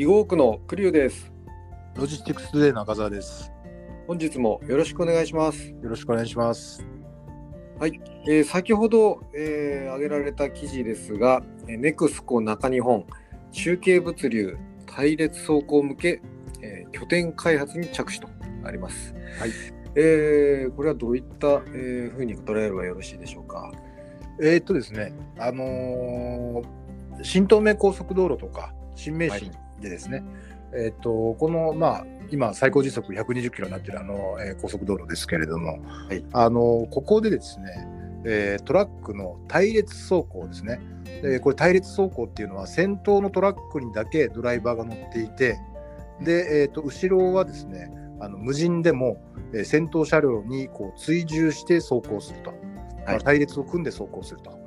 囲碁区のクリュウです。ロジスティクストゥデイの赤澤です。本日もよろしくお願いします。よろしくお願いします。えー先ほど、えー挙げられた記事ですが、えーネクスコ中日本中継物流隊列走行向け、えー拠点開発に着手とあります。はい。えーこれはどういった、えーふうに捉えればよろしいでしょうか？えーっとですね、あのー新東名高速道路とか新名神でですね、えーっとこのまあ今最高時速120キロになってるあの、えー高速道路ですけれども、はい。あのここでですね、えートラックの隊列走行ですね。でこれ隊列走行っていうのは先頭のトラックにだけドライバーが乗っていて、で、えー、と後ろはですねあの無人でも、えー先頭車両にこう追従して走行すると、まあ隊列を組んで走行すると、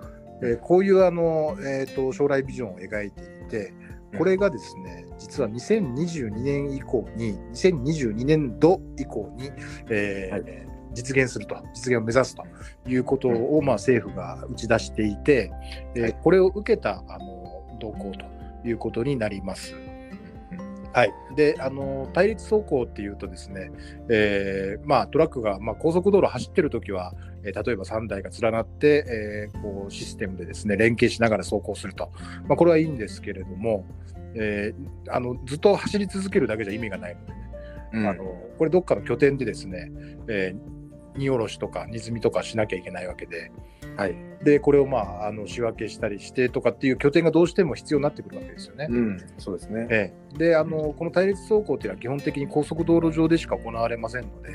えーこういうあの、えー、と将来ビジョンを描いていてこれがですね実は2022年以降に2022年度以降に、えーはい。実現すると実現を目指すということを、まあ、政府が打ち出していて、えーはい。これを受けたあの動向ということになります。はい、であの対立走行っていうとですね、えーまあ、トラックが、まあ、高速道路走ってる時は、えー例えば3台が連なって、えーこうシステムでですね連携しながら走行すると、まあ、これはいいんですけれども、えーあのずっと走り続けるだけじゃ意味がないのでね、うん。あのこれどっかの拠点でですね、えー荷下ろしとか荷積みとかしなきゃいけないわけで。はい。でこれを、まあ、あの仕分けしたりしてとかっていう拠点がどうしても必要になってくるわけですよね。うん、そうですね。ええ、であのこの対立走行っていうのは基本的に高速道路上でしか行われませんので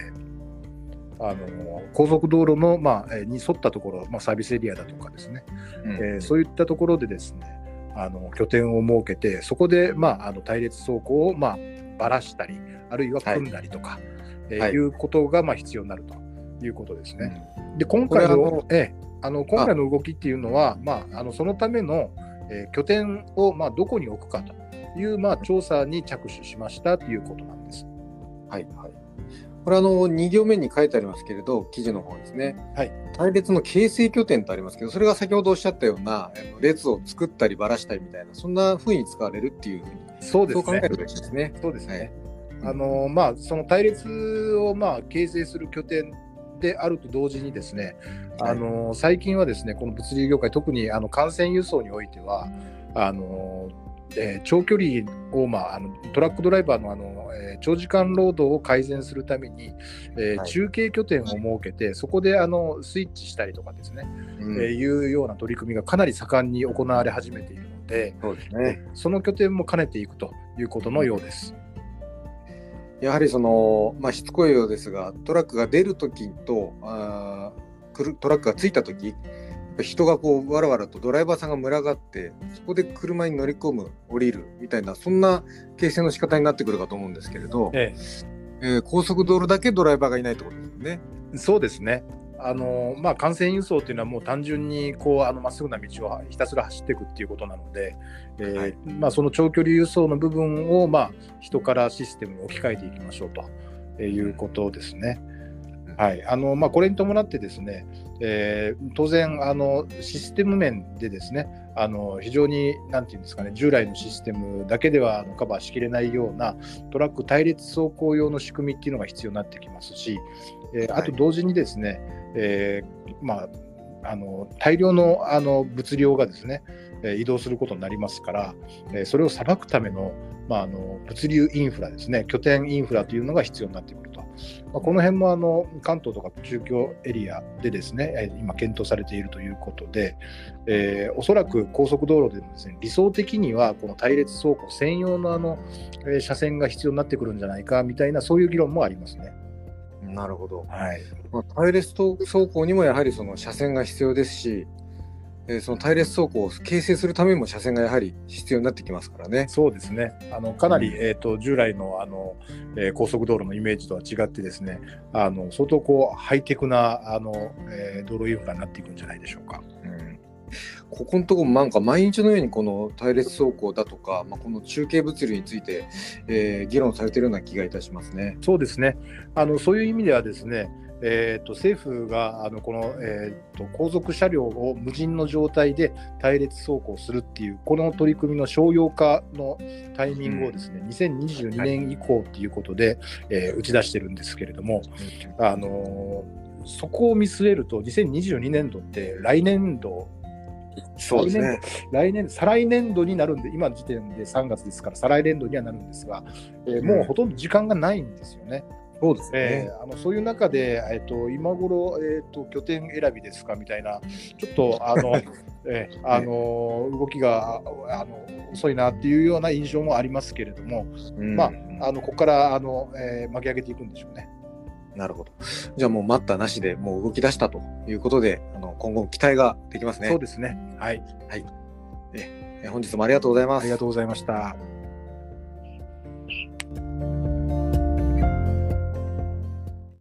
あの高速道路の、まあ、えーに沿ったところ、まあ、サービスエリアだとかですね、うんえーそういったところでですねあの拠点を設けてそこで、まあ、あの対立走行を、まあ、ばらしたりあるいは組んだりとか、えーはいいうことが、まあ、必要になるということですね。うんで今回のええ、あの今回の動きっていうのは、まあ、あのそのための、えー拠点を、まあ、どこに置くかという、まあ、調査に着手しましたということなんです。はいはい。これあの2行目に書いてありますけれど、記事の方ですね。はい。隊列の形成拠点とありますけど、それが先ほどおっしゃったような列を作ったりばらしたりみたいな、そんな風に使われるっていうふうに、そうですねそう考え。るべきですね。そうですね。はいあのまあ、その隊列を、まあ、形成する拠点であると同時にですね、はいあの最近はですねこの物流業界特にあの幹線輸送においてはあの、えー長距離を、まあ、あのトラックドライバーのあの、えー長時間労働を改善するために、えーはい中継拠点を設けてそこであのスイッチしたりとかですね、うんえーいうような取り組みがかなり盛んに行われ始めているので、そうですね。その拠点も兼ねていくということのようです。やはりその、まあ、しつこいようですが、トラックが出るときとあーくる、トラックが着いたとき、人がこうわらわらとドライバーさんが群がって、そこで車に乗り込む、降りるみたいな、そんな形成の仕方になってくるかと思うんですけれど、ええー高速道路だけドライバーがいないってことですよね。えそうですね。あのまあ、幹線輸送っていうのはもう単純にこうあのまっすぐな道をひたすら走っていくっていうことなので、えーはいまあ、その長距離輸送の部分を、まあ、人からシステムに置き換えていきましょうということですね。はい。あのまあ、これに伴ってですね、えー当然あのシステム面でですねあの非常になんていうんですかね従来のシステムだけではカバーしきれないようなトラック対列走行用の仕組みっていうのが必要になってきますし、えーはい。あと同時にですね、えーまあ、あの大量のあの物量がですね、えー移動することになりますから、えーそれをさばくための,、まあ、あの物流インフラですね拠点インフラというのが必要になってくると、まあ、この辺もあの関東とか中京エリアでですねえー今検討されているということで、えーおそらく高速道路でもですね理想的にはこの対列走行専用のあの、えー車線が必要になってくるんじゃないかみたいなそういう議論もありますね。なるほど。はい、まあ、隊列走行にもやはりその車線が必要ですし、えーその隊列走行を形成するためにも車線がやはり必要になってきますからね。そうですね。あのかなり、うんえっ、と従来のあの、えー高速道路のイメージとは違ってですね、あの相当こうハイテクなあの、えー道路インフラになっていくんじゃないでしょうか。うんここのところなんか毎日のようにこの隊列走行だとか、まあ、この中継物流について、えー議論されているような気がいたしますね。そうですね。あのそういう意味ではですね、えー、と政府があのこの、えー、と後続車両を無人の状態で隊列走行するっていう、この取り組みの商用化のタイミングをですね、うん、2022年以降っていうことで、はい、えー、打ち出してるんですけれども、あのー、そこを見据えると、2022年度って来年度そうですね。来年、再来年度になるんで、今の時点で3月ですから、再来年度にはなるんですが、えー、もうほとんど時間がないんですよね。そうですね、えー、あのそういう中で、えーと、今頃、えーと、拠点選びですかみたいな、ちょっとあの、えー、あの動きがあの遅いなっていうような印象もありますけれども、まあ、あのここからあの、えー、巻き上げていくんでしょうね。なるほど。じゃあもう待ったなしでもう動き出したということで、あの今後期待ができますね。そうですね。はい。はい。え本日もありがとうございます。ありがとうございました。